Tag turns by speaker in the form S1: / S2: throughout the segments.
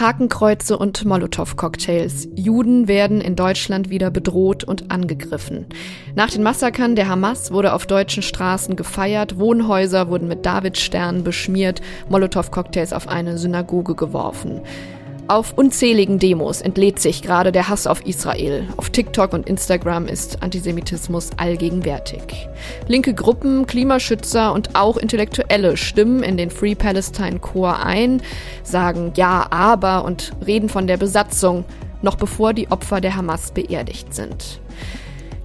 S1: Hakenkreuze und Molotow-Cocktails. Juden werden in Deutschland wieder bedroht und angegriffen. Nach den Massakern der Hamas wurde auf deutschen Straßen gefeiert, Wohnhäuser wurden mit Davidsternen beschmiert, Molotow-Cocktails auf eine Synagoge geworfen. Auf unzähligen Demos entlädt sich gerade der Hass auf Israel. Auf TikTok und Instagram ist Antisemitismus allgegenwärtig. Linke Gruppen, Klimaschützer und auch Intellektuelle stimmen in den Free Palestine Chor ein, sagen Ja, aber und reden von der Besatzung, noch bevor die Opfer der Hamas beerdigt sind.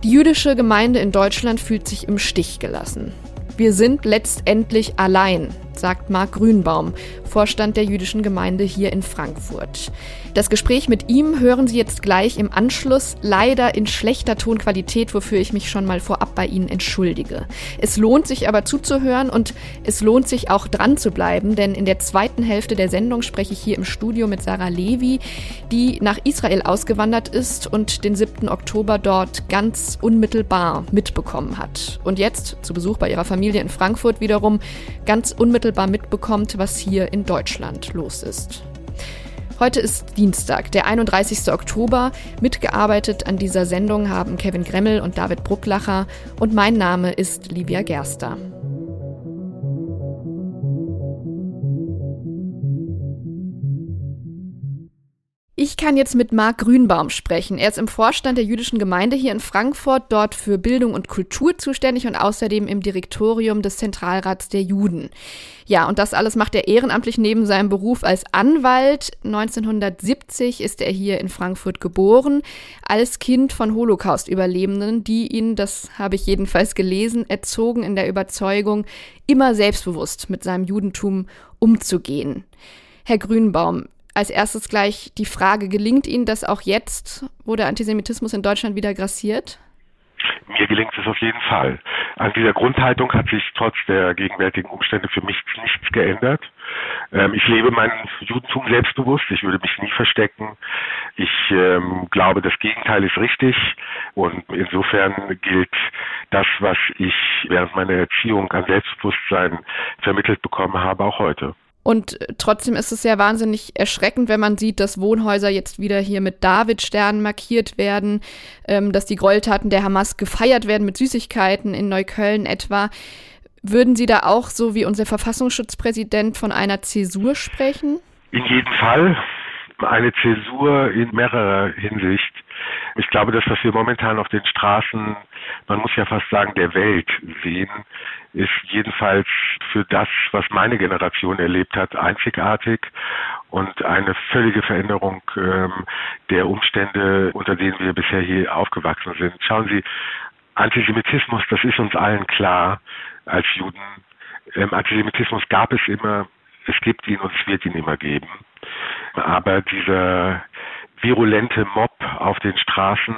S1: Die jüdische Gemeinde in Deutschland fühlt sich im Stich gelassen. Wir sind letztendlich allein, sagt Marc Grünbaum, Vorstand der jüdischen Gemeinde hier in Frankfurt. Das Gespräch mit ihm hören Sie jetzt gleich im Anschluss, leider in schlechter Tonqualität, wofür ich mich schon mal vorab bei Ihnen entschuldige. Es lohnt sich aber zuzuhören und es lohnt sich auch dran zu bleiben, denn in der zweiten Hälfte der Sendung spreche ich hier im Studio mit Sarah Levi, die nach Israel ausgewandert ist und den 7. Oktober dort ganz unmittelbar mitbekommen hat. Und jetzt zu Besuch bei ihrer Familie in Frankfurt wiederum ganz unmittelbar mitbekommt, was hier in Deutschland los ist. Heute ist Dienstag, der 31. Oktober. Mitgearbeitet an dieser Sendung haben Kevin Gremmel und David Brucklacher und mein Name ist Livia Gerster. Ich kann jetzt mit Marc Grünbaum sprechen. Er ist im Vorstand der jüdischen Gemeinde hier in Frankfurt, dort für Bildung und Kultur zuständig und außerdem im Direktorium des Zentralrats der Juden. Ja, und das alles macht er ehrenamtlich neben seinem Beruf als Anwalt. 1970 ist er hier in Frankfurt geboren, als Kind von Holocaust-Überlebenden, die ihn, das habe ich jedenfalls gelesen, erzogen in der Überzeugung, immer selbstbewusst mit seinem Judentum umzugehen. Herr Grünbaum, als erstes gleich die Frage, gelingt Ihnen das auch jetzt, wo der Antisemitismus in Deutschland wieder grassiert?
S2: Mir gelingt es auf jeden Fall. An dieser Grundhaltung hat sich trotz der gegenwärtigen Umstände für mich nichts geändert. Ähm, ich lebe mein Judentum selbstbewusst. Ich würde mich nie verstecken. Ich ähm, glaube, das Gegenteil ist richtig. Und insofern gilt das, was ich während meiner Erziehung an Selbstbewusstsein vermittelt bekommen habe, auch heute.
S1: Und trotzdem ist es ja wahnsinnig erschreckend, wenn man sieht, dass Wohnhäuser jetzt wieder hier mit David-Sternen markiert werden, ähm, dass die Gräueltaten der Hamas gefeiert werden mit Süßigkeiten in Neukölln etwa. Würden Sie da auch, so wie unser Verfassungsschutzpräsident, von einer Zäsur sprechen?
S2: In jedem Fall. Eine Zäsur in mehrerer Hinsicht. Ich glaube, das, was wir momentan auf den Straßen, man muss ja fast sagen, der Welt sehen, ist jedenfalls für das, was meine Generation erlebt hat, einzigartig und eine völlige Veränderung ähm, der Umstände, unter denen wir bisher hier aufgewachsen sind. Schauen Sie, Antisemitismus, das ist uns allen klar als Juden. Ähm, Antisemitismus gab es immer, es gibt ihn und es wird ihn immer geben. Aber dieser virulente Mob auf den Straßen,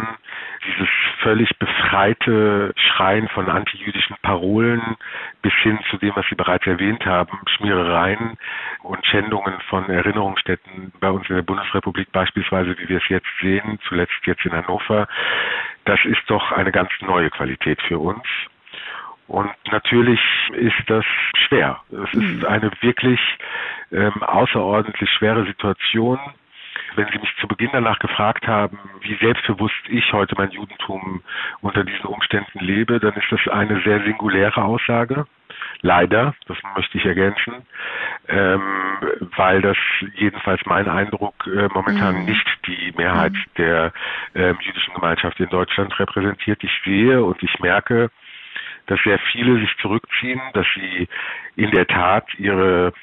S2: dieses völlig befreite Schreien von antijüdischen Parolen bis hin zu dem, was Sie bereits erwähnt haben, Schmierereien und Schändungen von Erinnerungsstätten bei uns in der Bundesrepublik beispielsweise, wie wir es jetzt sehen, zuletzt jetzt in Hannover, das ist doch eine ganz neue Qualität für uns. Und natürlich ist das schwer. Es ist mhm. eine wirklich ähm, außerordentlich schwere Situation wenn Sie mich zu Beginn danach gefragt haben, wie selbstbewusst ich heute mein Judentum unter diesen Umständen lebe, dann ist das eine sehr singuläre Aussage. Leider, das möchte ich ergänzen, ähm, weil das jedenfalls mein Eindruck äh, momentan mhm. nicht die Mehrheit mhm. der ähm, jüdischen Gemeinschaft in Deutschland repräsentiert. Ich sehe und ich merke, dass sehr viele sich zurückziehen, dass sie in der Tat ihre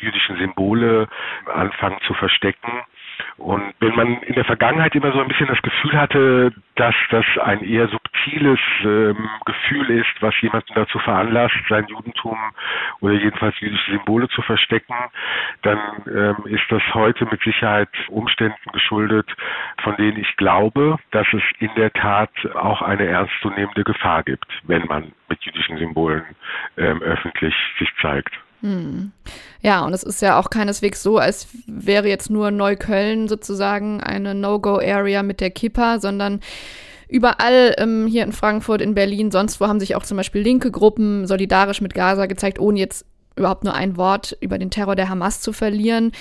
S2: jüdischen Symbole anfangen zu verstecken. Und wenn man in der Vergangenheit immer so ein bisschen das Gefühl hatte, dass das ein eher subtiles ähm, Gefühl ist, was jemanden dazu veranlasst, sein Judentum oder jedenfalls jüdische Symbole zu verstecken, dann ähm, ist das heute mit Sicherheit Umständen geschuldet, von denen ich glaube, dass es in der Tat auch eine ernstzunehmende Gefahr gibt, wenn man mit jüdischen Symbolen ähm, öffentlich sich zeigt. Hm.
S1: Ja, und es ist ja auch keineswegs so, als wäre jetzt nur Neukölln sozusagen eine No-Go-Area mit der Kippa, sondern Überall ähm, hier in Frankfurt, in Berlin, sonst wo haben sich auch zum Beispiel linke Gruppen solidarisch mit Gaza gezeigt, ohne jetzt überhaupt nur ein Wort über den Terror der Hamas zu verlieren.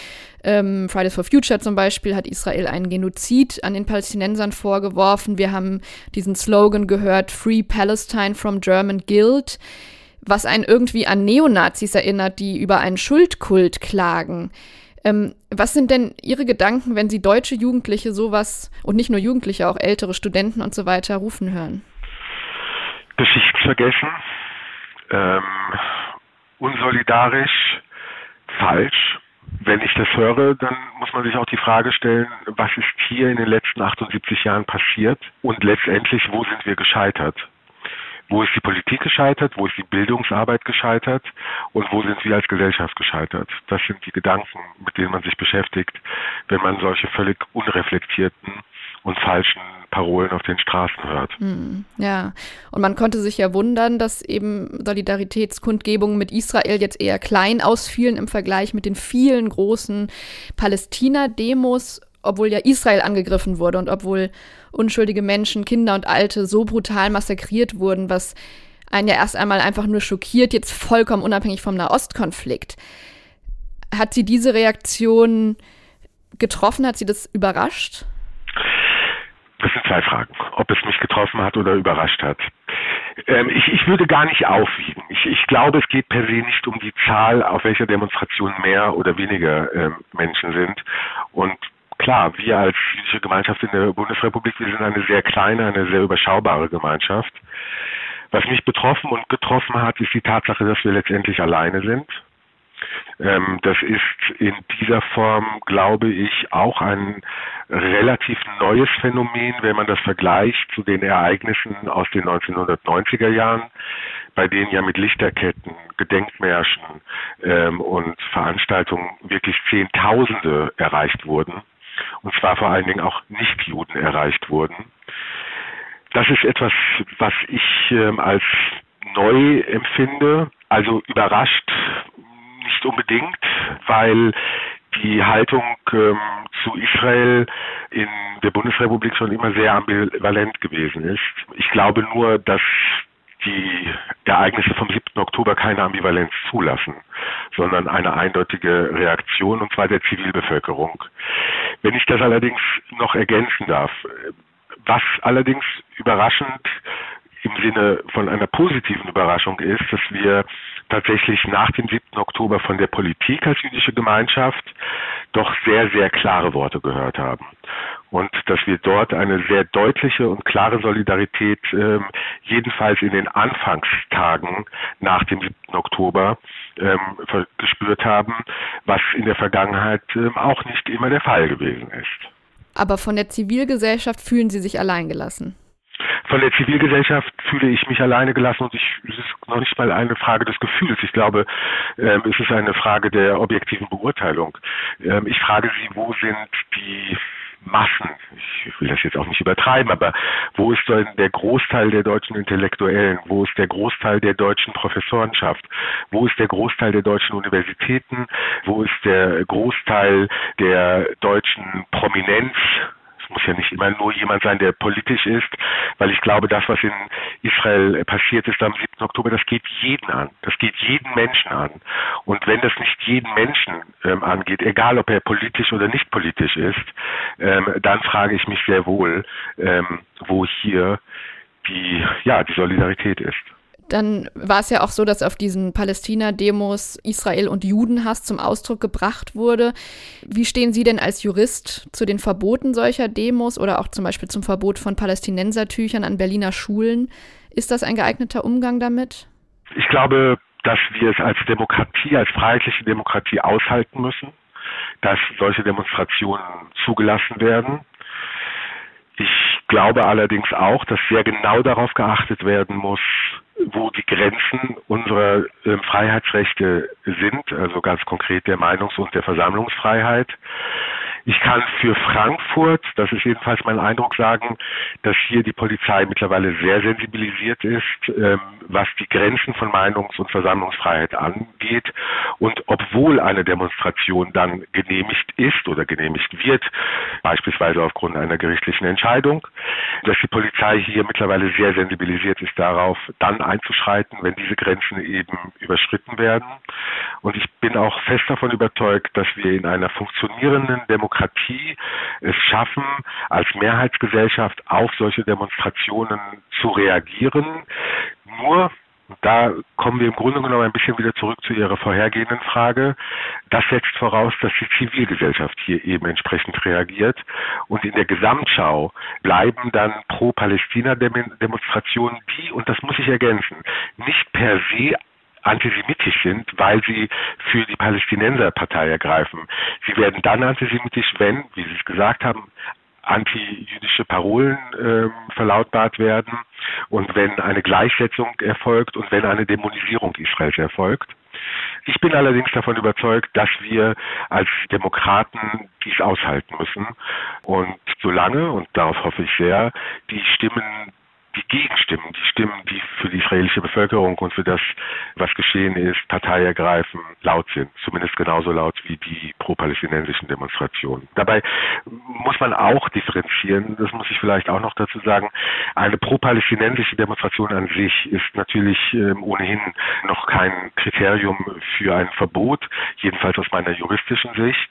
S1: Ähm, Fridays for Future zum Beispiel hat Israel einen Genozid an den Palästinensern vorgeworfen. Wir haben diesen Slogan gehört, Free Palestine from German Guild, was einen irgendwie an Neonazis erinnert, die über einen Schuldkult klagen. Ähm, was sind denn Ihre Gedanken, wenn Sie deutsche Jugendliche sowas und nicht nur Jugendliche, auch ältere Studenten und so weiter rufen hören?
S2: Geschichtsvergessen, ähm, unsolidarisch, falsch. Wenn ich das höre, dann muss man sich auch die Frage stellen, was ist hier in den letzten 78 Jahren passiert und letztendlich, wo sind wir gescheitert? Wo ist die Politik gescheitert? Wo ist die Bildungsarbeit gescheitert? Und wo sind wir als Gesellschaft gescheitert? Das sind die Gedanken, mit denen man sich beschäftigt, wenn man solche völlig unreflektierten und falschen Parolen auf den Straßen hört.
S1: Hm, ja, und man konnte sich ja wundern, dass eben Solidaritätskundgebungen mit Israel jetzt eher klein ausfielen im Vergleich mit den vielen großen Palästina-Demos obwohl ja Israel angegriffen wurde und obwohl unschuldige Menschen, Kinder und Alte so brutal massakriert wurden, was einen ja erst einmal einfach nur schockiert, jetzt vollkommen unabhängig vom Nahostkonflikt. Hat sie diese Reaktion getroffen? Hat sie das überrascht?
S2: Das sind zwei Fragen. Ob es mich getroffen hat oder überrascht hat. Ähm, ich, ich würde gar nicht aufwiegen. Ich, ich glaube, es geht per se nicht um die Zahl, auf welcher Demonstration mehr oder weniger ähm, Menschen sind. Und klar, wir als jüdische Gemeinschaft in der Bundesrepublik, wir sind eine sehr kleine, eine sehr überschaubare Gemeinschaft. Was mich betroffen und getroffen hat, ist die Tatsache, dass wir letztendlich alleine sind. Ähm, das ist in dieser Form, glaube ich, auch ein relativ neues Phänomen, wenn man das vergleicht zu den Ereignissen aus den 1990er Jahren, bei denen ja mit Lichterketten, Gedenkmärschen ähm, und Veranstaltungen wirklich Zehntausende erreicht wurden und zwar vor allen Dingen auch Nichtjuden erreicht wurden. Das ist etwas, was ich ähm, als neu empfinde, also überrascht nicht unbedingt, weil die Haltung ähm, zu Israel in der Bundesrepublik schon immer sehr ambivalent gewesen ist. Ich glaube nur, dass die Ereignisse vom 7. Oktober keine Ambivalenz zulassen, sondern eine eindeutige Reaktion, und zwar der Zivilbevölkerung. Wenn ich das allerdings noch ergänzen darf, was allerdings überraschend im Sinne von einer positiven Überraschung ist, dass wir tatsächlich nach dem 7. Oktober von der Politik als jüdische Gemeinschaft doch sehr, sehr klare Worte gehört haben. Und dass wir dort eine sehr deutliche und klare Solidarität ähm, jedenfalls in den Anfangstagen nach dem 7. Oktober ähm, gespürt haben, was in der Vergangenheit ähm, auch nicht immer der Fall gewesen ist.
S1: Aber von der Zivilgesellschaft fühlen Sie sich alleingelassen?
S2: Von der Zivilgesellschaft fühle ich mich alleine gelassen und ich, es ist noch nicht mal eine Frage des Gefühls. Ich glaube, ähm, es ist eine Frage der objektiven Beurteilung. Ähm, ich frage Sie, wo sind die Massen, ich will das jetzt auch nicht übertreiben, aber wo ist denn der Großteil der deutschen Intellektuellen? Wo ist der Großteil der deutschen Professorenschaft? Wo ist der Großteil der deutschen Universitäten? Wo ist der Großteil der deutschen Prominenz? Muss ja nicht immer nur jemand sein, der politisch ist, weil ich glaube, das, was in Israel passiert ist am 7. Oktober, das geht jeden an. Das geht jeden Menschen an. Und wenn das nicht jeden Menschen ähm, angeht, egal ob er politisch oder nicht politisch ist, ähm, dann frage ich mich sehr wohl, ähm, wo hier die, ja, die Solidarität ist.
S1: Dann war es ja auch so, dass auf diesen Palästina-Demos Israel und Judenhass zum Ausdruck gebracht wurde. Wie stehen Sie denn als Jurist zu den Verboten solcher Demos oder auch zum Beispiel zum Verbot von Palästinensertüchern an Berliner Schulen? Ist das ein geeigneter Umgang damit?
S2: Ich glaube, dass wir es als Demokratie, als freiheitliche Demokratie aushalten müssen, dass solche Demonstrationen zugelassen werden. Ich glaube allerdings auch, dass sehr genau darauf geachtet werden muss, wo die Grenzen unserer äh, Freiheitsrechte sind, also ganz konkret der Meinungs- und der Versammlungsfreiheit. Ich kann für Frankfurt, das ist jedenfalls mein Eindruck, sagen, dass hier die Polizei mittlerweile sehr sensibilisiert ist, ähm, was die Grenzen von Meinungs- und Versammlungsfreiheit angeht geht. Und obwohl eine Demonstration dann genehmigt ist oder genehmigt wird, beispielsweise aufgrund einer gerichtlichen Entscheidung, dass die Polizei hier mittlerweile sehr sensibilisiert ist darauf, dann einzuschreiten, wenn diese Grenzen eben überschritten werden. Und ich bin auch fest davon überzeugt, dass wir in einer funktionierenden Demokratie es schaffen, als Mehrheitsgesellschaft auf solche Demonstrationen zu reagieren. Nur da kommen wir im Grunde genommen ein bisschen wieder zurück zu Ihrer vorhergehenden Frage. Das setzt voraus, dass die Zivilgesellschaft hier eben entsprechend reagiert. Und in der Gesamtschau bleiben dann Pro-Palästina-Demonstrationen, die, und das muss ich ergänzen, nicht per se antisemitisch sind, weil sie für die Palästinenserpartei ergreifen. Sie werden dann antisemitisch, wenn, wie Sie es gesagt haben, antijüdische Parolen äh, verlautbart werden und wenn eine Gleichsetzung erfolgt und wenn eine Dämonisierung Israels erfolgt. Ich bin allerdings davon überzeugt, dass wir als Demokraten dies aushalten müssen. Und solange, und darauf hoffe ich sehr, die Stimmen die Gegenstimmen, die Stimmen, die für die israelische Bevölkerung und für das, was geschehen ist, Partei ergreifen, laut sind. Zumindest genauso laut wie die pro-palästinensischen Demonstrationen. Dabei muss man auch differenzieren, das muss ich vielleicht auch noch dazu sagen, eine pro-palästinensische Demonstration an sich ist natürlich ähm, ohnehin noch kein Kriterium für ein Verbot, jedenfalls aus meiner juristischen Sicht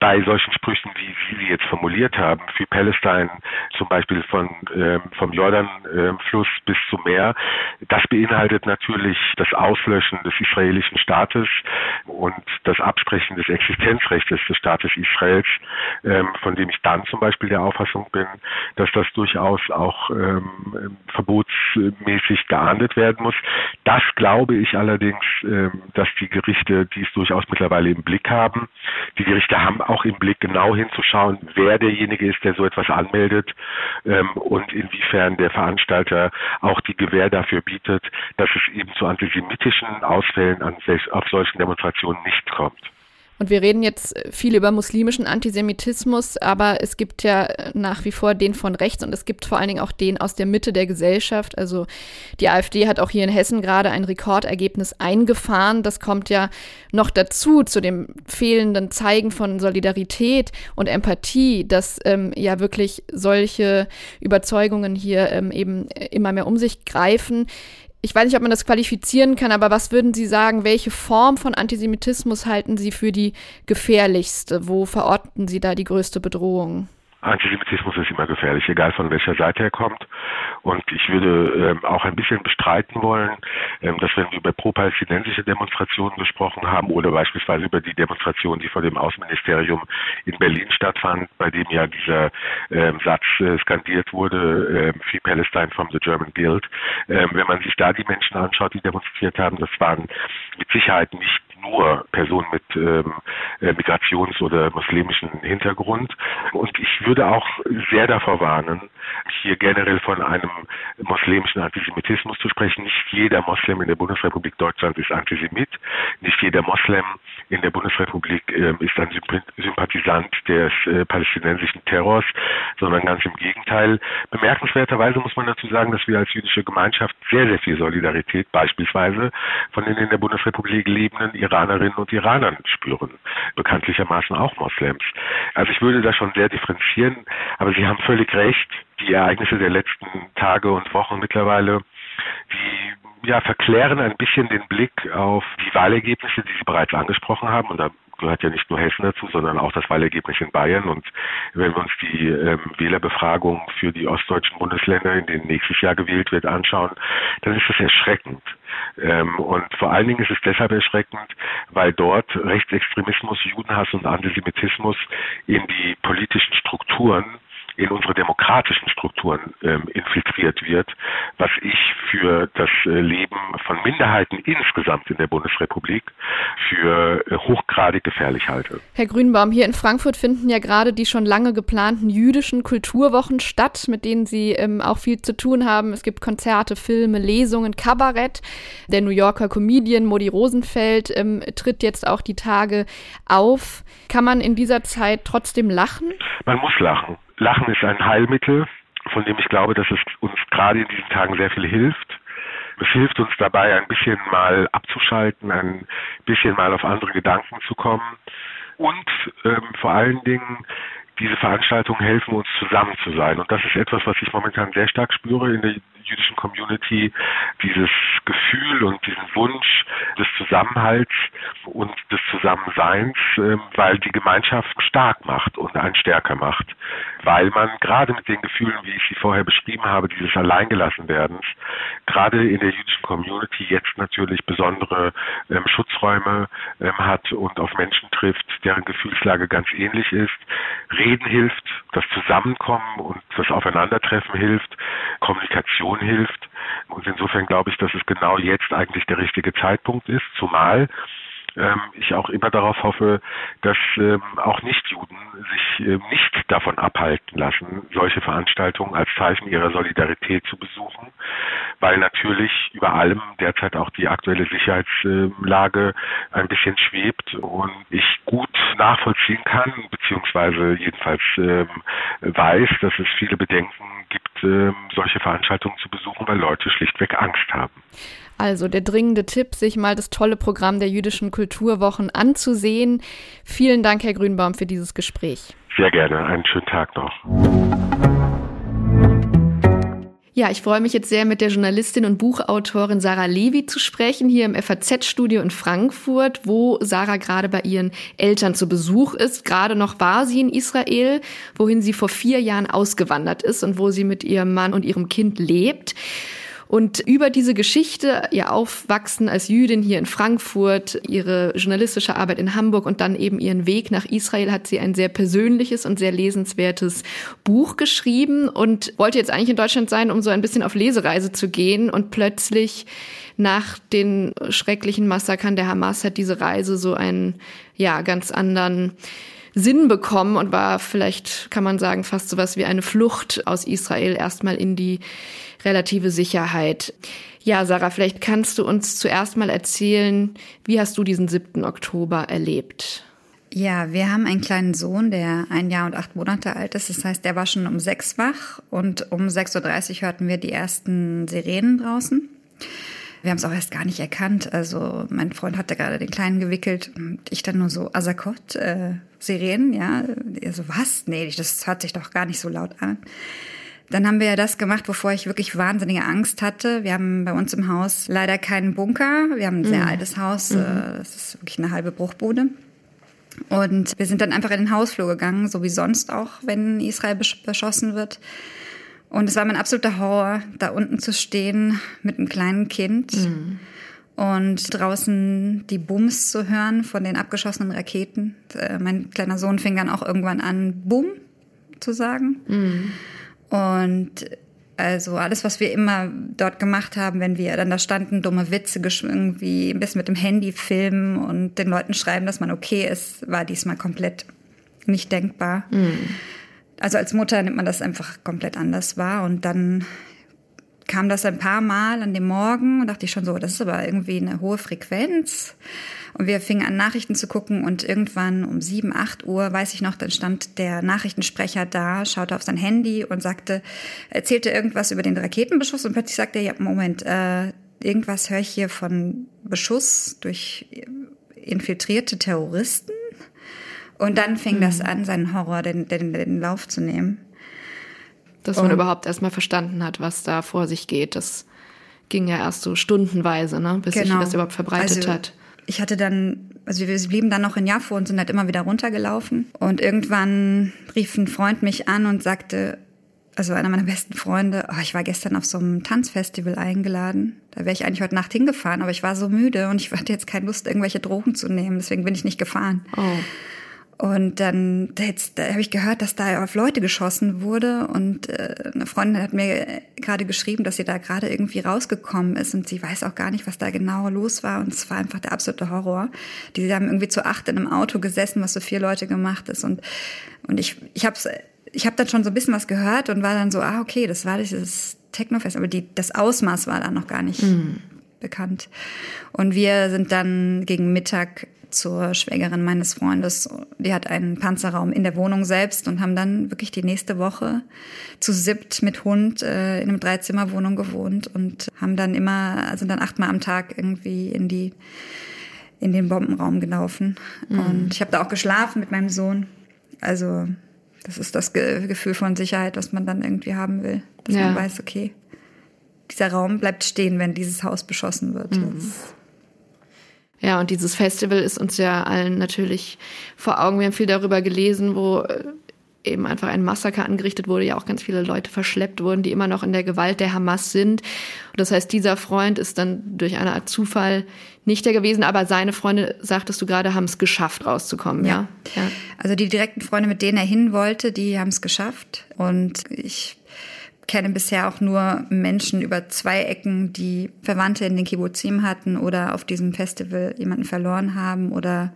S2: bei solchen Sprüchen, wie Sie sie jetzt formuliert haben, für Palästina zum Beispiel von, ähm, vom Jordanfluss ähm, bis zum Meer, das beinhaltet natürlich das Auslöschen des israelischen Staates und das Absprechen des Existenzrechts des Staates Israels, ähm, von dem ich dann zum Beispiel der Auffassung bin, dass das durchaus auch ähm, verbotsmäßig geahndet werden muss. Das glaube ich allerdings, ähm, dass die Gerichte dies durchaus mittlerweile im Blick haben. Die Gerichte haben auch im Blick genau hinzuschauen, wer derjenige ist, der so etwas anmeldet ähm, und inwiefern der Veranstalter auch die Gewähr dafür bietet, dass es eben zu antisemitischen Ausfällen an, auf solchen Demonstrationen nicht kommt.
S1: Und wir reden jetzt viel über muslimischen Antisemitismus, aber es gibt ja nach wie vor den von rechts und es gibt vor allen Dingen auch den aus der Mitte der Gesellschaft. Also die AfD hat auch hier in Hessen gerade ein Rekordergebnis eingefahren. Das kommt ja noch dazu, zu dem fehlenden Zeigen von Solidarität und Empathie, dass ähm, ja wirklich solche Überzeugungen hier ähm, eben immer mehr um sich greifen ich weiß nicht, ob man das qualifizieren kann, aber was würden Sie sagen, welche Form von Antisemitismus halten Sie für die gefährlichste? Wo verorten Sie da die größte Bedrohung?
S2: Antisemitismus ist immer gefährlich, egal von welcher Seite er kommt. Und ich würde ähm, auch ein bisschen bestreiten wollen, ähm, dass wenn wir über pro-palästinensische Demonstrationen gesprochen haben oder beispielsweise über die Demonstration, die vor dem Außenministerium in Berlin stattfand, bei dem ja dieser ähm, Satz äh, skandiert wurde, äh, Free Palestine from the German Guild, ähm, wenn man sich da die Menschen anschaut, die demonstriert haben, das waren mit Sicherheit nicht nur Personen mit ähm, äh, Migrations- oder muslimischen Hintergrund. Und ich würde auch sehr davor warnen, hier generell von einem muslimischen Antisemitismus zu sprechen. Nicht jeder Moslem in der Bundesrepublik Deutschland ist Antisemit. Nicht jeder Moslem in der Bundesrepublik äh, ist ein Sympathisant des äh, palästinensischen Terrors, sondern ganz im Gegenteil. Bemerkenswerterweise muss man dazu sagen, dass wir als jüdische Gemeinschaft sehr, sehr viel Solidarität beispielsweise von den in der Bundesrepublik lebenden Iranerinnen und Iranern spüren. Bekanntlichermaßen auch Moslems. Also ich würde da schon sehr differenzieren, aber Sie haben völlig recht. Die Ereignisse der letzten Tage und Wochen mittlerweile, die ja, verklären ein bisschen den Blick auf die Wahlergebnisse, die Sie bereits angesprochen haben. Und da gehört ja nicht nur Hessen dazu, sondern auch das Wahlergebnis in Bayern. Und wenn wir uns die ähm, Wählerbefragung für die ostdeutschen Bundesländer, in denen nächstes Jahr gewählt wird, anschauen, dann ist das erschreckend. Ähm, und vor allen Dingen ist es deshalb erschreckend, weil dort Rechtsextremismus, Judenhass und Antisemitismus in die politischen Strukturen in unsere demokratischen Strukturen ähm, infiltriert wird, was ich für das äh, Leben von Minderheiten insgesamt in der Bundesrepublik für äh, hochgradig gefährlich halte.
S1: Herr Grünbaum, hier in Frankfurt finden ja gerade die schon lange geplanten jüdischen Kulturwochen statt, mit denen Sie ähm, auch viel zu tun haben. Es gibt Konzerte, Filme, Lesungen, Kabarett. Der New Yorker Comedian Modi Rosenfeld ähm, tritt jetzt auch die Tage auf. Kann man in dieser Zeit trotzdem lachen?
S2: Man muss lachen. Lachen ist ein Heilmittel, von dem ich glaube, dass es uns gerade in diesen Tagen sehr viel hilft. Es hilft uns dabei, ein bisschen mal abzuschalten, ein bisschen mal auf andere Gedanken zu kommen und ähm, vor allen Dingen diese Veranstaltungen helfen uns zusammen zu sein. Und das ist etwas, was ich momentan sehr stark spüre in der jüdischen Community, dieses Gefühl und diesen Wunsch des Zusammenhalts und des Zusammenseins, ähm, weil die Gemeinschaft stark macht und einen stärker macht. Weil man gerade mit den Gefühlen, wie ich sie vorher beschrieben habe, dieses Alleingelassenwerdens, gerade in der jüdischen Community jetzt natürlich besondere ähm, Schutzräume ähm, hat und auf Menschen trifft, deren Gefühlslage ganz ähnlich ist. Reden hilft, das Zusammenkommen und das Aufeinandertreffen hilft, Kommunikation hilft. Und insofern glaube ich, dass es genau jetzt eigentlich der richtige Zeitpunkt ist, zumal ähm, ich auch immer darauf hoffe, dass ähm, auch Nichtjuden sich ähm, nicht davon abhalten lassen, solche Veranstaltungen als Zeichen ihrer Solidarität zu besuchen, weil natürlich über allem derzeit auch die aktuelle Sicherheitslage ein bisschen schwebt und ich gut nachvollziehen kann, beziehungsweise jedenfalls weiß, dass es viele Bedenken gibt, solche Veranstaltungen zu besuchen, weil Leute schlichtweg Angst haben.
S1: Also der dringende Tipp, sich mal das tolle Programm der jüdischen Kulturwochen anzusehen. Vielen Dank, Herr Grünbaum, für dieses Gespräch.
S2: Sehr gerne. Einen schönen Tag noch.
S1: Ja, ich freue mich jetzt sehr, mit der Journalistin und Buchautorin Sarah Levi zu sprechen, hier im FAZ-Studio in Frankfurt, wo Sarah gerade bei ihren Eltern zu Besuch ist. Gerade noch war sie in Israel, wohin sie vor vier Jahren ausgewandert ist und wo sie mit ihrem Mann und ihrem Kind lebt. Und über diese Geschichte, ihr Aufwachsen als Jüdin hier in Frankfurt, ihre journalistische Arbeit in Hamburg und dann eben ihren Weg nach Israel, hat sie ein sehr persönliches und sehr lesenswertes Buch geschrieben und wollte jetzt eigentlich in Deutschland sein, um so ein bisschen auf Lesereise zu gehen. Und plötzlich nach den schrecklichen Massakern der Hamas hat diese Reise so einen, ja, ganz anderen Sinn bekommen und war vielleicht, kann man sagen, fast so was wie eine Flucht aus Israel erstmal in die relative Sicherheit. Ja, Sarah, vielleicht kannst du uns zuerst mal erzählen, wie hast du diesen 7. Oktober erlebt?
S3: Ja, wir haben einen kleinen Sohn, der ein Jahr und acht Monate alt ist. Das heißt, der war schon um sechs wach und um 6.30 Uhr hörten wir die ersten Sirenen draußen. Wir haben es auch erst gar nicht erkannt. Also mein Freund hatte gerade den Kleinen gewickelt und ich dann nur so Asakot, äh, Sirenen, ja. So, was? Nee, das hört sich doch gar nicht so laut an. Dann haben wir ja das gemacht, wovor ich wirklich wahnsinnige Angst hatte. Wir haben bei uns im Haus leider keinen Bunker. Wir haben ein sehr mhm. altes Haus. Mhm. Äh, das ist wirklich eine halbe Bruchbude. Und wir sind dann einfach in den Hausflur gegangen, so wie sonst auch, wenn Israel beschossen wird. Und es war mein absoluter Horror, da unten zu stehen mit einem kleinen Kind mhm. Und draußen die Bums zu hören von den abgeschossenen Raketen. Äh, mein kleiner Sohn fing dann auch irgendwann an, Bum zu sagen. Mhm. Und also alles, was wir immer dort gemacht haben, wenn wir dann da standen, dumme Witze irgendwie ein bisschen mit dem Handy filmen und den Leuten schreiben, dass man okay ist, war diesmal komplett nicht denkbar. Mhm. Also als Mutter nimmt man das einfach komplett anders wahr. Und dann kam das ein paar Mal an dem Morgen und dachte ich schon so, das ist aber irgendwie eine hohe Frequenz. Und wir fingen an, Nachrichten zu gucken und irgendwann um sieben, acht Uhr, weiß ich noch, dann stand der Nachrichtensprecher da, schaute auf sein Handy und sagte, erzählte irgendwas über den Raketenbeschuss und plötzlich sagte er, ja, Moment, äh, irgendwas höre ich hier von Beschuss durch infiltrierte Terroristen. Und dann fing mhm. das an, seinen Horror, den, den, den Lauf zu nehmen.
S1: Dass man überhaupt erstmal verstanden hat, was da vor sich geht. Das ging ja erst so stundenweise, ne, bis genau. sich das überhaupt verbreitet
S3: also,
S1: hat.
S3: Ich hatte dann, also wir blieben dann noch in Jaffo und sind halt immer wieder runtergelaufen. Und irgendwann rief ein Freund mich an und sagte, also einer meiner besten Freunde, oh, ich war gestern auf so einem Tanzfestival eingeladen. Da wäre ich eigentlich heute Nacht hingefahren, aber ich war so müde und ich hatte jetzt keine Lust, irgendwelche Drogen zu nehmen. Deswegen bin ich nicht gefahren. Oh. Und dann da, da habe ich gehört, dass da auf Leute geschossen wurde. Und äh, eine Freundin hat mir gerade geschrieben, dass sie da gerade irgendwie rausgekommen ist und sie weiß auch gar nicht, was da genau los war. Und es war einfach der absolute Horror. Die haben irgendwie zu acht in einem Auto gesessen, was so vier Leute gemacht ist. Und und ich ich habe ich hab dann schon so ein bisschen was gehört und war dann so, ah okay, das war dieses Technofest, aber die das Ausmaß war da noch gar nicht. Mhm bekannt. Und wir sind dann gegen Mittag zur Schwägerin meines Freundes. Die hat einen Panzerraum in der Wohnung selbst und haben dann wirklich die nächste Woche zu siebt mit Hund äh, in einem Dreizimmerwohnung gewohnt und haben dann immer, also dann achtmal am Tag irgendwie in die in den Bombenraum gelaufen. Mhm. Und ich habe da auch geschlafen mit meinem Sohn. Also das ist das Ge Gefühl von Sicherheit, was man dann irgendwie haben will. Dass ja. man weiß, okay, dieser Raum bleibt stehen, wenn dieses Haus beschossen wird. Mhm.
S1: Ja, und dieses Festival ist uns ja allen natürlich vor Augen. Wir haben viel darüber gelesen, wo äh, eben einfach ein Massaker angerichtet wurde, ja auch ganz viele Leute verschleppt wurden, die immer noch in der Gewalt der Hamas sind. Und das heißt, dieser Freund ist dann durch eine Art Zufall nicht der gewesen, aber seine Freunde, sagtest du gerade, haben es geschafft, rauszukommen, ja.
S3: ja? Also die direkten Freunde, mit denen er hin wollte, die haben es geschafft. Und ich kenne bisher auch nur Menschen über zwei Ecken, die Verwandte in den Kibbutzim hatten oder auf diesem Festival jemanden verloren haben oder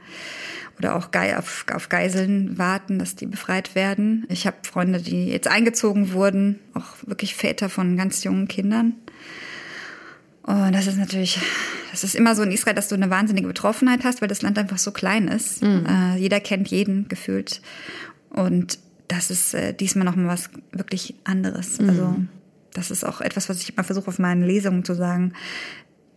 S3: oder auch auf, auf Geiseln warten, dass die befreit werden. Ich habe Freunde, die jetzt eingezogen wurden, auch wirklich Väter von ganz jungen Kindern. Und das ist natürlich, das ist immer so in Israel, dass du eine wahnsinnige Betroffenheit hast, weil das Land einfach so klein ist. Mhm. Äh, jeder kennt jeden gefühlt. Und das ist äh, diesmal noch mal was wirklich anderes. Mhm. Also das ist auch etwas, was ich immer versuche auf meinen Lesungen zu sagen.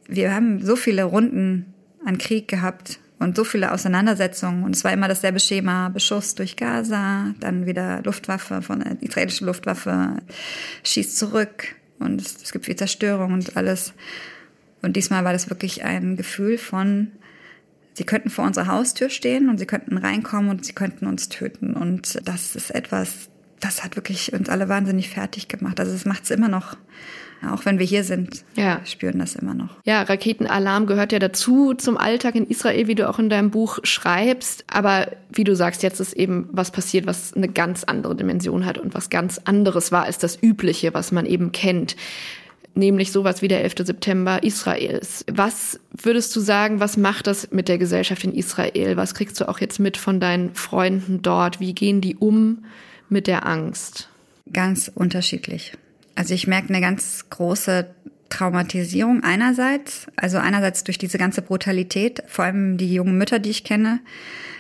S3: Wir haben so viele Runden an Krieg gehabt und so viele Auseinandersetzungen. Und es war immer dasselbe Schema. Beschuss durch Gaza, dann wieder Luftwaffe von der israelischen Luftwaffe, schießt zurück und es, es gibt viel Zerstörung und alles. Und diesmal war das wirklich ein Gefühl von, sie könnten vor unserer Haustür stehen und sie könnten reinkommen und sie könnten uns töten. Und das ist etwas, das hat wirklich uns alle wahnsinnig fertig gemacht. Also es macht es immer noch auch wenn wir hier sind, ja. spüren das immer noch.
S1: Ja, Raketenalarm gehört ja dazu zum Alltag in Israel, wie du auch in deinem Buch schreibst. Aber wie du sagst, jetzt ist eben was passiert, was eine ganz andere Dimension hat und was ganz anderes war als das Übliche, was man eben kennt nämlich sowas wie der 11. September Israels. Was würdest du sagen, was macht das mit der Gesellschaft in Israel? Was kriegst du auch jetzt mit von deinen Freunden dort? Wie gehen die um mit der Angst?
S3: Ganz unterschiedlich. Also ich merke eine ganz große Traumatisierung einerseits, also einerseits durch diese ganze Brutalität, vor allem die jungen Mütter, die ich kenne.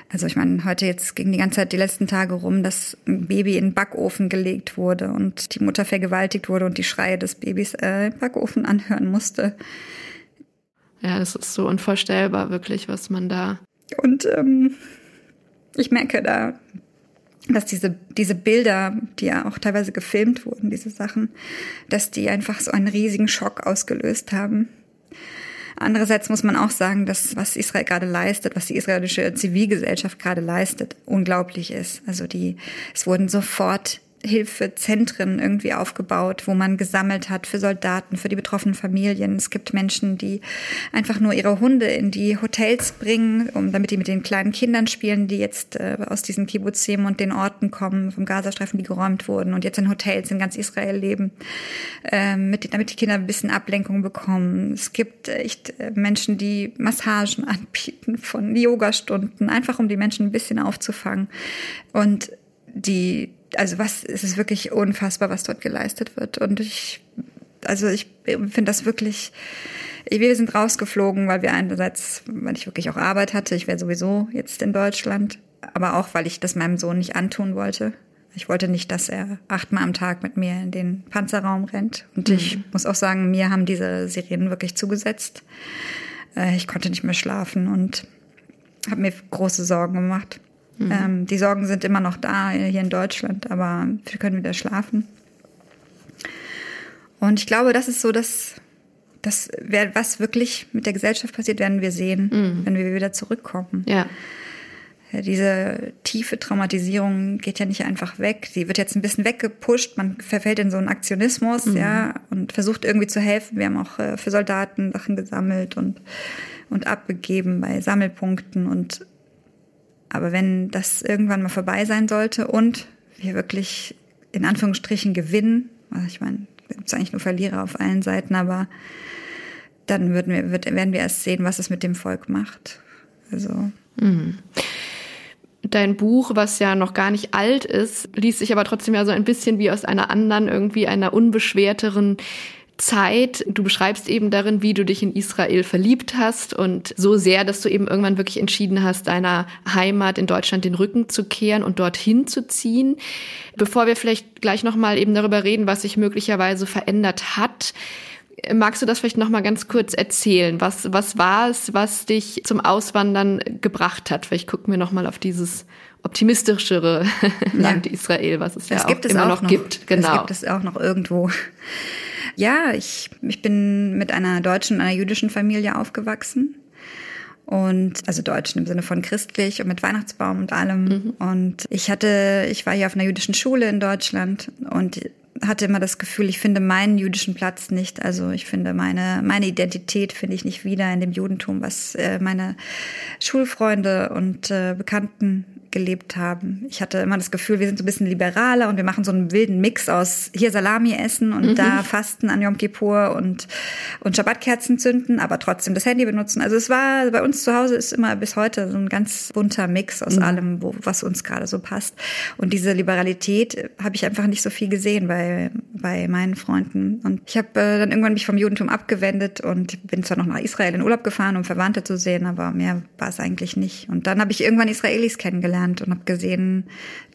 S3: Also ich meine, heute jetzt ging die ganze Zeit die letzten Tage rum, dass ein Baby in den Backofen gelegt wurde und die Mutter vergewaltigt wurde und die Schreie des Babys äh, im Backofen anhören musste.
S1: Ja, das ist so unvorstellbar, wirklich, was man da.
S3: Und ähm, ich merke da dass diese, diese Bilder, die ja auch teilweise gefilmt wurden, diese Sachen, dass die einfach so einen riesigen Schock ausgelöst haben. Andererseits muss man auch sagen, dass was Israel gerade leistet, was die israelische Zivilgesellschaft gerade leistet, unglaublich ist. Also die, es wurden sofort Hilfezentren irgendwie aufgebaut, wo man gesammelt hat für Soldaten, für die betroffenen Familien. Es gibt Menschen, die einfach nur ihre Hunde in die Hotels bringen, um damit die mit den kleinen Kindern spielen, die jetzt äh, aus diesen Kibbutzim und den Orten kommen, vom Gazastreifen, die geräumt wurden und jetzt in Hotels in ganz Israel leben, äh, mit, damit die Kinder ein bisschen Ablenkung bekommen. Es gibt echt äh, Menschen, die Massagen anbieten von Yogastunden, einfach um die Menschen ein bisschen aufzufangen. Und die also was, es ist wirklich unfassbar, was dort geleistet wird. Und ich, also ich finde das wirklich, wir sind rausgeflogen, weil wir einerseits, weil ich wirklich auch Arbeit hatte. Ich wäre sowieso jetzt in Deutschland, aber auch, weil ich das meinem Sohn nicht antun wollte. Ich wollte nicht, dass er achtmal am Tag mit mir in den Panzerraum rennt. Und mhm. ich muss auch sagen, mir haben diese Sirenen wirklich zugesetzt. Äh, ich konnte nicht mehr schlafen und habe mir große Sorgen gemacht. Mhm. Ähm, die Sorgen sind immer noch da hier in Deutschland, aber wir können wieder schlafen. Und ich glaube, das ist so, dass das, was wirklich mit der Gesellschaft passiert, werden wir sehen, mhm. wenn wir wieder zurückkommen. Ja. Diese tiefe Traumatisierung geht ja nicht einfach weg. Sie wird jetzt ein bisschen weggepusht. Man verfällt in so einen Aktionismus, mhm. ja, und versucht irgendwie zu helfen. Wir haben auch äh, für Soldaten Sachen gesammelt und, und abgegeben bei Sammelpunkten und aber wenn das irgendwann mal vorbei sein sollte und wir wirklich in Anführungsstrichen gewinnen, also ich meine, gibt es eigentlich nur Verlierer auf allen Seiten, aber dann würden wir, wird, werden wir erst sehen, was es mit dem Volk macht. Also. Mhm.
S1: Dein Buch, was ja noch gar nicht alt ist, liest sich aber trotzdem ja so ein bisschen wie aus einer anderen, irgendwie einer unbeschwerteren Zeit. Du beschreibst eben darin, wie du dich in Israel verliebt hast und so sehr, dass du eben irgendwann wirklich entschieden hast, deiner Heimat in Deutschland den Rücken zu kehren und dorthin zu ziehen. Bevor wir vielleicht gleich nochmal eben darüber reden, was sich möglicherweise verändert hat, Magst du das vielleicht noch mal ganz kurz erzählen? Was, was war es, was dich zum Auswandern gebracht hat? Vielleicht gucken wir noch mal auf dieses optimistischere Land ja. Israel, was es ja auch immer auch noch, noch, gibt.
S3: Genau. Das gibt es auch noch irgendwo. Ja, ich, ich bin mit einer deutschen und einer jüdischen Familie aufgewachsen. Und also deutsch im Sinne von christlich und mit Weihnachtsbaum und allem. Mhm. Und ich hatte, ich war hier auf einer jüdischen Schule in Deutschland und hatte immer das Gefühl, ich finde meinen jüdischen Platz nicht. Also ich finde meine, meine Identität finde ich nicht wieder in dem Judentum, was äh, meine Schulfreunde und äh, Bekannten gelebt haben. Ich hatte immer das Gefühl, wir sind so ein bisschen liberaler und wir machen so einen wilden Mix aus hier Salami essen und mhm. da Fasten an Yom Kippur und, und Schabbatkerzen zünden, aber trotzdem das Handy benutzen. Also es war, bei uns zu Hause ist immer bis heute so ein ganz bunter Mix aus mhm. allem, wo, was uns gerade so passt. Und diese Liberalität habe ich einfach nicht so viel gesehen bei, bei meinen Freunden. Und ich habe äh, dann irgendwann mich vom Judentum abgewendet und bin zwar noch nach Israel in Urlaub gefahren, um Verwandte zu sehen, aber mehr war es eigentlich nicht. Und dann habe ich irgendwann Israelis kennengelernt kennengelernt und habe gesehen,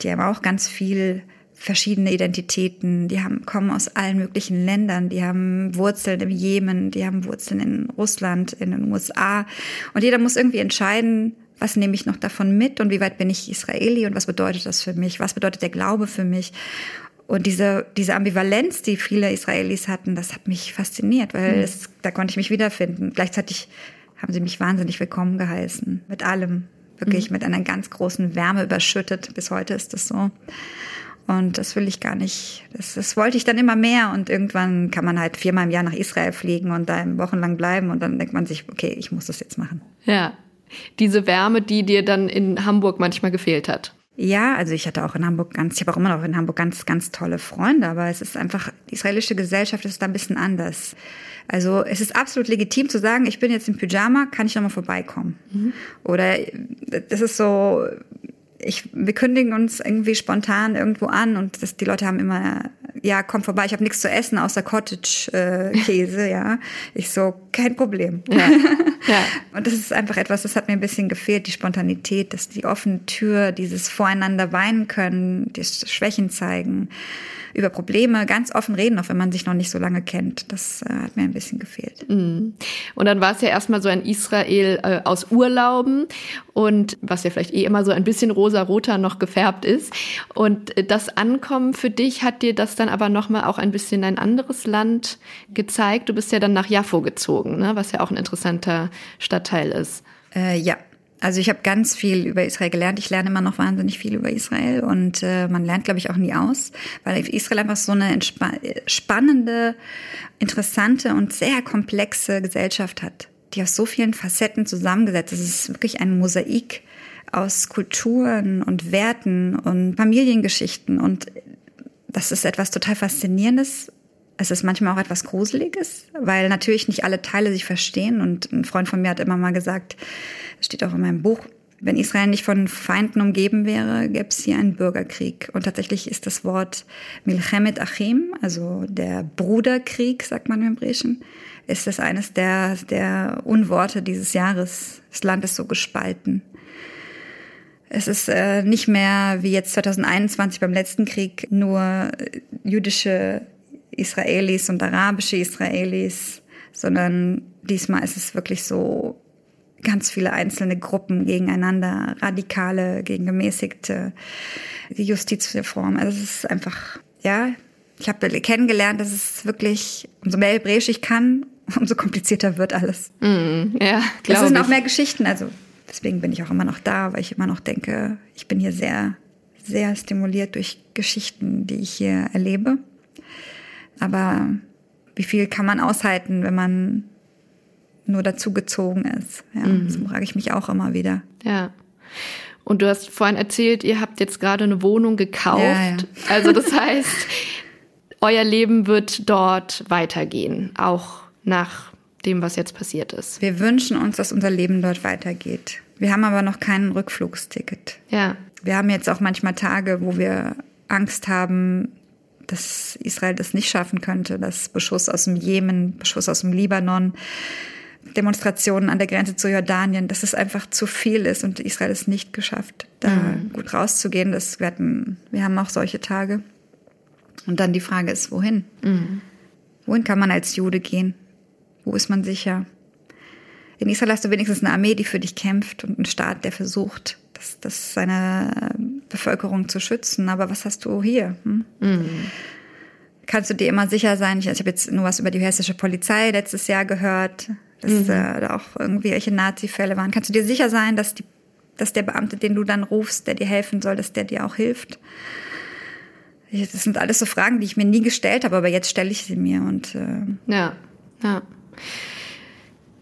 S3: die haben auch ganz viel verschiedene Identitäten, die haben, kommen aus allen möglichen Ländern, die haben Wurzeln im Jemen, die haben Wurzeln in Russland, in den USA. Und jeder muss irgendwie entscheiden, was nehme ich noch davon mit und wie weit bin ich Israeli und was bedeutet das für mich? Was bedeutet der Glaube für mich? Und diese, diese Ambivalenz, die viele Israelis hatten, das hat mich fasziniert, weil mhm. es, da konnte ich mich wiederfinden. Gleichzeitig haben sie mich wahnsinnig willkommen geheißen mit allem, wirklich mhm. mit einer ganz großen Wärme überschüttet. Bis heute ist das so. Und das will ich gar nicht. Das, das wollte ich dann immer mehr. Und irgendwann kann man halt viermal im Jahr nach Israel fliegen und da wochenlang bleiben. Und dann denkt man sich, okay, ich muss das jetzt machen.
S1: Ja. Diese Wärme, die dir dann in Hamburg manchmal gefehlt hat.
S3: Ja, also ich hatte auch in Hamburg ganz, ich habe auch immer noch in Hamburg ganz, ganz tolle Freunde, aber es ist einfach, die israelische Gesellschaft ist da ein bisschen anders. Also es ist absolut legitim zu sagen, ich bin jetzt im Pyjama, kann ich noch mal vorbeikommen? Mhm. Oder das ist so, ich, wir kündigen uns irgendwie spontan irgendwo an und das, die Leute haben immer, ja, komm vorbei, ich habe nichts zu essen außer Cottage-Käse, äh, ja. Ich so, kein Problem. Ja. Ja. Und das ist einfach etwas, das hat mir ein bisschen gefehlt, die Spontanität, dass die offene Tür, dieses Voreinander weinen können, das Schwächen zeigen über Probleme ganz offen reden, auch wenn man sich noch nicht so lange kennt. Das äh, hat mir ein bisschen gefehlt.
S1: Mhm. Und dann war es ja erstmal so ein Israel äh, aus Urlauben und was ja vielleicht eh immer so ein bisschen rosa-roter noch gefärbt ist. Und äh, das Ankommen für dich hat dir das dann aber nochmal auch ein bisschen ein anderes Land gezeigt. Du bist ja dann nach Jaffo gezogen, ne? was ja auch ein interessanter Stadtteil ist.
S3: Äh, ja, also ich habe ganz viel über Israel gelernt. Ich lerne immer noch wahnsinnig viel über Israel und äh, man lernt, glaube ich, auch nie aus, weil Israel einfach so eine spannende, interessante und sehr komplexe Gesellschaft hat, die aus so vielen Facetten zusammengesetzt ist. Es ist wirklich ein Mosaik aus Kulturen und Werten und Familiengeschichten und das ist etwas total Faszinierendes es ist manchmal auch etwas Gruseliges, weil natürlich nicht alle Teile sich verstehen. Und ein Freund von mir hat immer mal gesagt, steht auch in meinem Buch, wenn Israel nicht von Feinden umgeben wäre, gäbe es hier einen Bürgerkrieg. Und tatsächlich ist das Wort Milchemet Achim, also der Bruderkrieg, sagt man im Hebräischen, ist das eines der, der Unworte dieses Jahres. Das Land ist so gespalten. Es ist äh, nicht mehr wie jetzt 2021 beim letzten Krieg nur jüdische Israelis und arabische Israelis, sondern diesmal ist es wirklich so ganz viele einzelne Gruppen gegeneinander, radikale gegen gemäßigte, die Justizreform. Also es ist einfach, ja, ich habe kennengelernt, dass es wirklich, umso mehr Hebräisch ich kann, umso komplizierter wird alles.
S1: Mm, ja, klar.
S3: Es sind auch mehr Geschichten, also deswegen bin ich auch immer noch da, weil ich immer noch denke, ich bin hier sehr, sehr stimuliert durch Geschichten, die ich hier erlebe. Aber wie viel kann man aushalten, wenn man nur dazu gezogen ist? Ja, mhm. Das frage ich mich auch immer wieder.
S1: Ja. Und du hast vorhin erzählt, ihr habt jetzt gerade eine Wohnung gekauft. Ja, ja. Also das heißt, euer Leben wird dort weitergehen, auch nach dem, was jetzt passiert ist.
S3: Wir wünschen uns, dass unser Leben dort weitergeht. Wir haben aber noch kein Rückflugsticket.
S1: Ja.
S3: Wir haben jetzt auch manchmal Tage, wo wir Angst haben, dass Israel das nicht schaffen könnte, dass Beschuss aus dem Jemen, Beschuss aus dem Libanon, Demonstrationen an der Grenze zu Jordanien, dass es einfach zu viel ist und Israel es nicht geschafft, da mhm. gut rauszugehen. Das, wir, hatten, wir haben auch solche Tage. Und dann die Frage ist, wohin? Mhm. Wohin kann man als Jude gehen? Wo ist man sicher? In Israel hast du wenigstens eine Armee, die für dich kämpft und einen Staat, der versucht, das, das seine Bevölkerung zu schützen. Aber was hast du hier? Hm? Mhm. Kannst du dir immer sicher sein? Ich, ich habe jetzt nur was über die hessische Polizei letztes Jahr gehört, dass mhm. äh, da auch irgendwie welche Nazi-Fälle waren. Kannst du dir sicher sein, dass, die, dass der Beamte, den du dann rufst, der dir helfen soll, dass der dir auch hilft? Das sind alles so Fragen, die ich mir nie gestellt habe, aber jetzt stelle ich sie mir. Und äh
S1: ja, ja.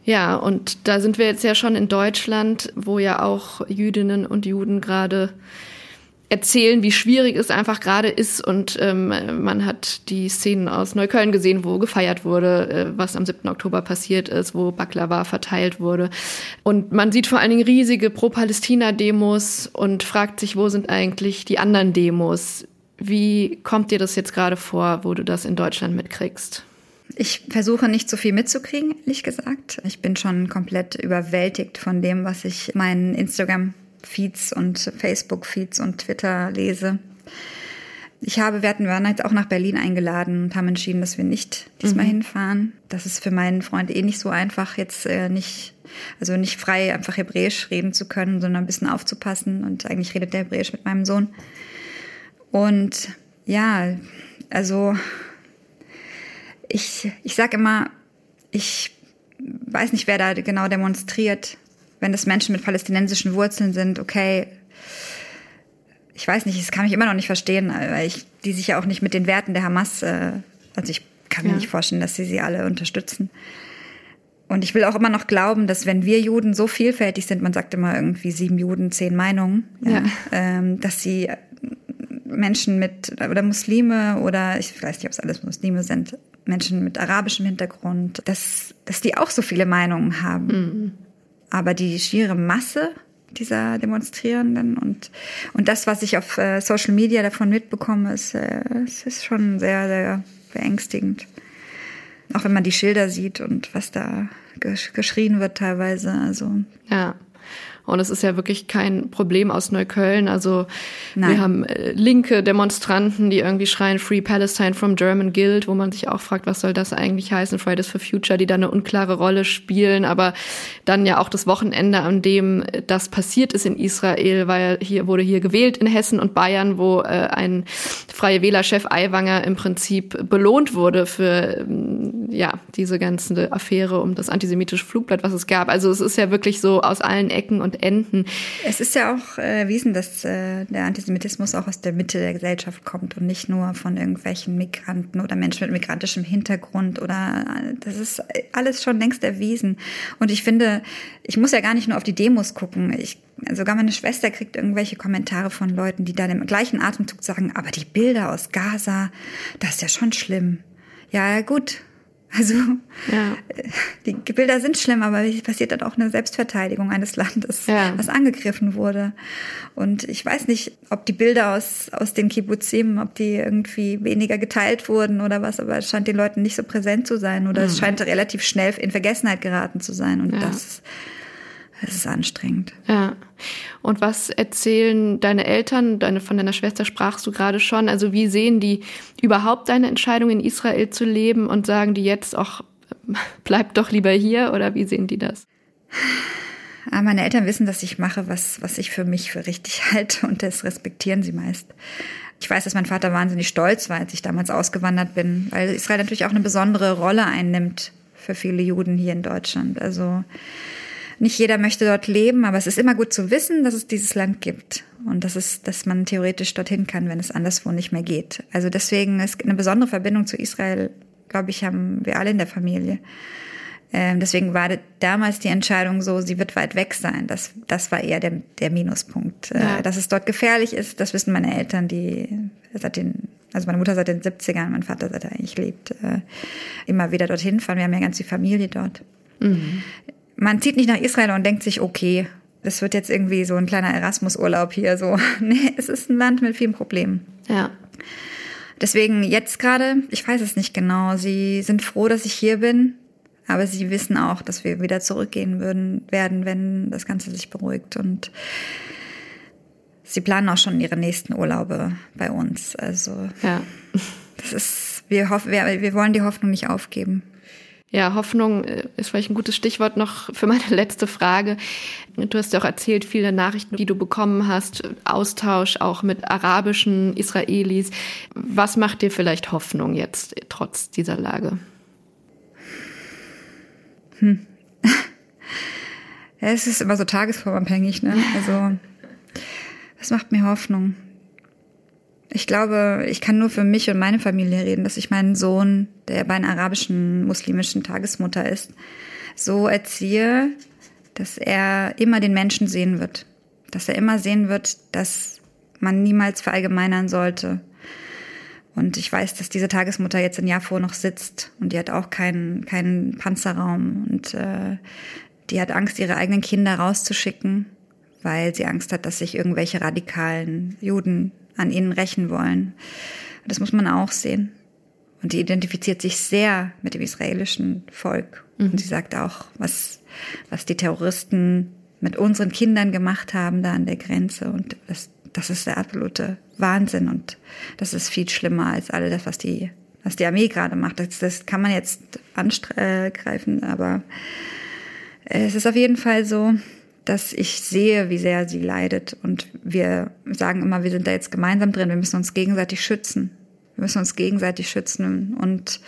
S1: Ja, und da sind wir jetzt ja schon in Deutschland, wo ja auch Jüdinnen und Juden gerade erzählen, wie schwierig es einfach gerade ist. Und ähm, man hat die Szenen aus Neukölln gesehen, wo gefeiert wurde, äh, was am 7. Oktober passiert ist, wo Baklava verteilt wurde. Und man sieht vor allen Dingen riesige Pro-Palästina-Demos und fragt sich, wo sind eigentlich die anderen Demos? Wie kommt dir das jetzt gerade vor, wo du das in Deutschland mitkriegst?
S3: Ich versuche nicht so viel mitzukriegen, ehrlich gesagt. Ich bin schon komplett überwältigt von dem, was ich meinen Instagram-Feeds und Facebook-Feeds und Twitter lese. Ich habe, wir hatten, waren jetzt auch nach Berlin eingeladen und haben entschieden, dass wir nicht diesmal mhm. hinfahren. Das ist für meinen Freund eh nicht so einfach, jetzt äh, nicht, also nicht frei einfach Hebräisch reden zu können, sondern ein bisschen aufzupassen. Und eigentlich redet der Hebräisch mit meinem Sohn. Und ja, also ich, ich sage immer, ich weiß nicht, wer da genau demonstriert. Wenn das Menschen mit palästinensischen Wurzeln sind, okay, ich weiß nicht, das kann ich immer noch nicht verstehen, weil ich die sich ja auch nicht mit den Werten der Hamas, äh, also ich kann mir ja. nicht vorstellen, dass sie sie alle unterstützen. Und ich will auch immer noch glauben, dass wenn wir Juden so vielfältig sind, man sagt immer irgendwie sieben Juden, zehn Meinungen, ja, ja. Ähm, dass sie Menschen mit oder Muslime oder ich weiß nicht, ob es alles Muslime sind, Menschen mit arabischem Hintergrund, dass, dass die auch so viele Meinungen haben. Mhm. Aber die schiere Masse dieser Demonstrierenden und, und das, was ich auf äh, Social Media davon mitbekomme, ist, äh, es ist schon sehr, sehr beängstigend. Auch wenn man die Schilder sieht und was da geschrien wird teilweise. Also.
S1: Ja. Und es ist ja wirklich kein Problem aus Neukölln. Also Nein. wir haben äh, linke Demonstranten, die irgendwie schreien Free Palestine from German Guild, wo man sich auch fragt, was soll das eigentlich heißen? Fridays for Future, die da eine unklare Rolle spielen. Aber dann ja auch das Wochenende, an dem das passiert ist in Israel, weil hier wurde hier gewählt in Hessen und Bayern, wo äh, ein freie Wählerchef Aiwanger im Prinzip belohnt wurde für ähm, ja diese ganze Affäre um das antisemitische Flugblatt, was es gab. Also es ist ja wirklich so aus allen Ecken und enden.
S3: Es ist ja auch äh, erwiesen, dass äh, der Antisemitismus auch aus der Mitte der Gesellschaft kommt und nicht nur von irgendwelchen Migranten oder Menschen mit migrantischem Hintergrund oder äh, das ist alles schon längst erwiesen. Und ich finde, ich muss ja gar nicht nur auf die Demos gucken. Ich, sogar meine Schwester kriegt irgendwelche Kommentare von Leuten, die dann im gleichen Atemzug sagen, aber die Bilder aus Gaza, das ist ja schon schlimm. Ja, gut, also ja. die Bilder sind schlimm, aber es passiert dann auch eine Selbstverteidigung eines Landes, ja. was angegriffen wurde. Und ich weiß nicht, ob die Bilder aus, aus den Kibbutzim, ob die irgendwie weniger geteilt wurden oder was, aber es scheint den Leuten nicht so präsent zu sein oder mhm. es scheint relativ schnell in Vergessenheit geraten zu sein. Und ja. das es ist anstrengend.
S1: Ja. Und was erzählen deine Eltern? Deine, von deiner Schwester sprachst du gerade schon. Also wie sehen die überhaupt deine Entscheidung in Israel zu leben und sagen die jetzt auch, bleib doch lieber hier oder wie sehen die das?
S3: Ah, meine Eltern wissen, dass ich mache, was, was ich für mich für richtig halte und das respektieren sie meist. Ich weiß, dass mein Vater wahnsinnig stolz war, als ich damals ausgewandert bin, weil Israel natürlich auch eine besondere Rolle einnimmt für viele Juden hier in Deutschland. Also nicht jeder möchte dort leben, aber es ist immer gut zu wissen, dass es dieses Land gibt und dass es, dass man theoretisch dorthin kann, wenn es anderswo nicht mehr geht. Also deswegen ist eine besondere Verbindung zu Israel, glaube ich, haben wir alle in der Familie. Ähm, deswegen war damals die Entscheidung so, sie wird weit weg sein. Das, das war eher der, der Minuspunkt. Äh, ja. dass es dort gefährlich ist, das wissen meine Eltern, die seit den, also meine Mutter seit den 70ern, mein Vater seit er eigentlich lebt, äh, immer wieder dorthin fahren. Wir haben ja ganz die Familie dort. Mhm man zieht nicht nach Israel und denkt sich, okay, das wird jetzt irgendwie so ein kleiner Erasmus-Urlaub hier. So, nee, es ist ein Land mit vielen Problemen.
S1: Ja.
S3: Deswegen jetzt gerade, ich weiß es nicht genau. Sie sind froh, dass ich hier bin, aber sie wissen auch, dass wir wieder zurückgehen würden werden, wenn das Ganze sich beruhigt und sie planen auch schon ihre nächsten Urlaube bei uns. Also
S1: ja.
S3: das ist, wir, hoffen, wir, wir wollen die Hoffnung nicht aufgeben.
S1: Ja, Hoffnung äh, ist vielleicht ein gutes Stichwort noch für meine letzte Frage. Du hast ja auch erzählt, viele Nachrichten, die du bekommen hast, Austausch auch mit arabischen Israelis. Was macht dir vielleicht Hoffnung jetzt trotz dieser Lage?
S3: Hm. es ist immer so tagesformabhängig, ne? Also, was macht mir Hoffnung? Ich glaube, ich kann nur für mich und meine Familie reden, dass ich meinen Sohn, der bei einer arabischen muslimischen Tagesmutter ist, so erziehe, dass er immer den Menschen sehen wird. Dass er immer sehen wird, dass man niemals verallgemeinern sollte. Und ich weiß, dass diese Tagesmutter jetzt in Jafo noch sitzt und die hat auch keinen, keinen Panzerraum und äh, die hat Angst, ihre eigenen Kinder rauszuschicken, weil sie Angst hat, dass sich irgendwelche radikalen Juden an ihnen rächen wollen. Das muss man auch sehen. Und die identifiziert sich sehr mit dem israelischen Volk. Mhm. Und sie sagt auch, was, was die Terroristen mit unseren Kindern gemacht haben da an der Grenze. Und das, das ist der absolute Wahnsinn. Und das ist viel schlimmer als all das, was die, was die Armee gerade macht. Das, das kann man jetzt angreifen, aber es ist auf jeden Fall so, dass ich sehe, wie sehr sie leidet. Und wir sagen immer, wir sind da jetzt gemeinsam drin, wir müssen uns gegenseitig schützen. Wir müssen uns gegenseitig schützen. Und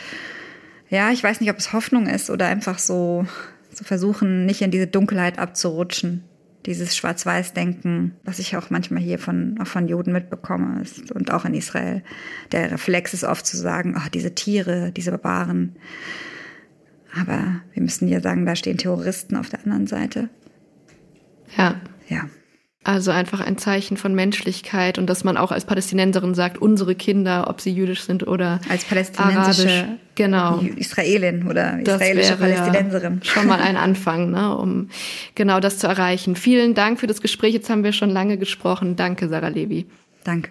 S3: ja, ich weiß nicht, ob es Hoffnung ist oder einfach so, so versuchen, nicht in diese Dunkelheit abzurutschen. Dieses Schwarz-Weiß-Denken, was ich auch manchmal hier von, auch von Juden mitbekomme ist, und auch in Israel. Der Reflex ist oft zu sagen, oh, diese Tiere, diese Barbaren. Aber wir müssen ja sagen, da stehen Terroristen auf der anderen Seite.
S1: Ja.
S3: Ja.
S1: Also einfach ein Zeichen von Menschlichkeit und dass man auch als Palästinenserin sagt, unsere Kinder, ob sie jüdisch sind oder
S3: als palästinensische
S1: arabisch, genau.
S3: Israelin oder israelische Palästinenserin.
S1: Ja schon mal ein Anfang, ne, um genau das zu erreichen. Vielen Dank für das Gespräch. Jetzt haben wir schon lange gesprochen. Danke, Sarah Levi.
S3: Danke.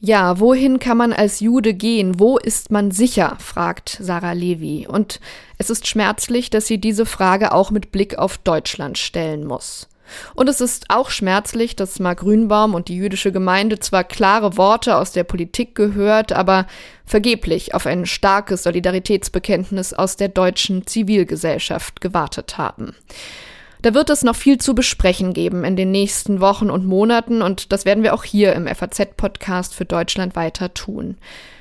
S1: Ja, wohin kann man als Jude gehen? Wo ist man sicher? fragt Sarah Levi. Und es ist schmerzlich, dass sie diese Frage auch mit Blick auf Deutschland stellen muss. Und es ist auch schmerzlich, dass Mark Grünbaum und die jüdische Gemeinde zwar klare Worte aus der Politik gehört, aber vergeblich auf ein starkes Solidaritätsbekenntnis aus der deutschen Zivilgesellschaft gewartet haben. Da wird es noch viel zu besprechen geben in den nächsten Wochen und Monaten und das werden wir auch hier im FAZ-Podcast für Deutschland weiter tun.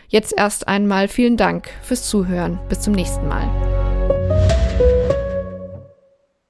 S1: Jetzt erst einmal vielen Dank fürs Zuhören. Bis zum nächsten Mal.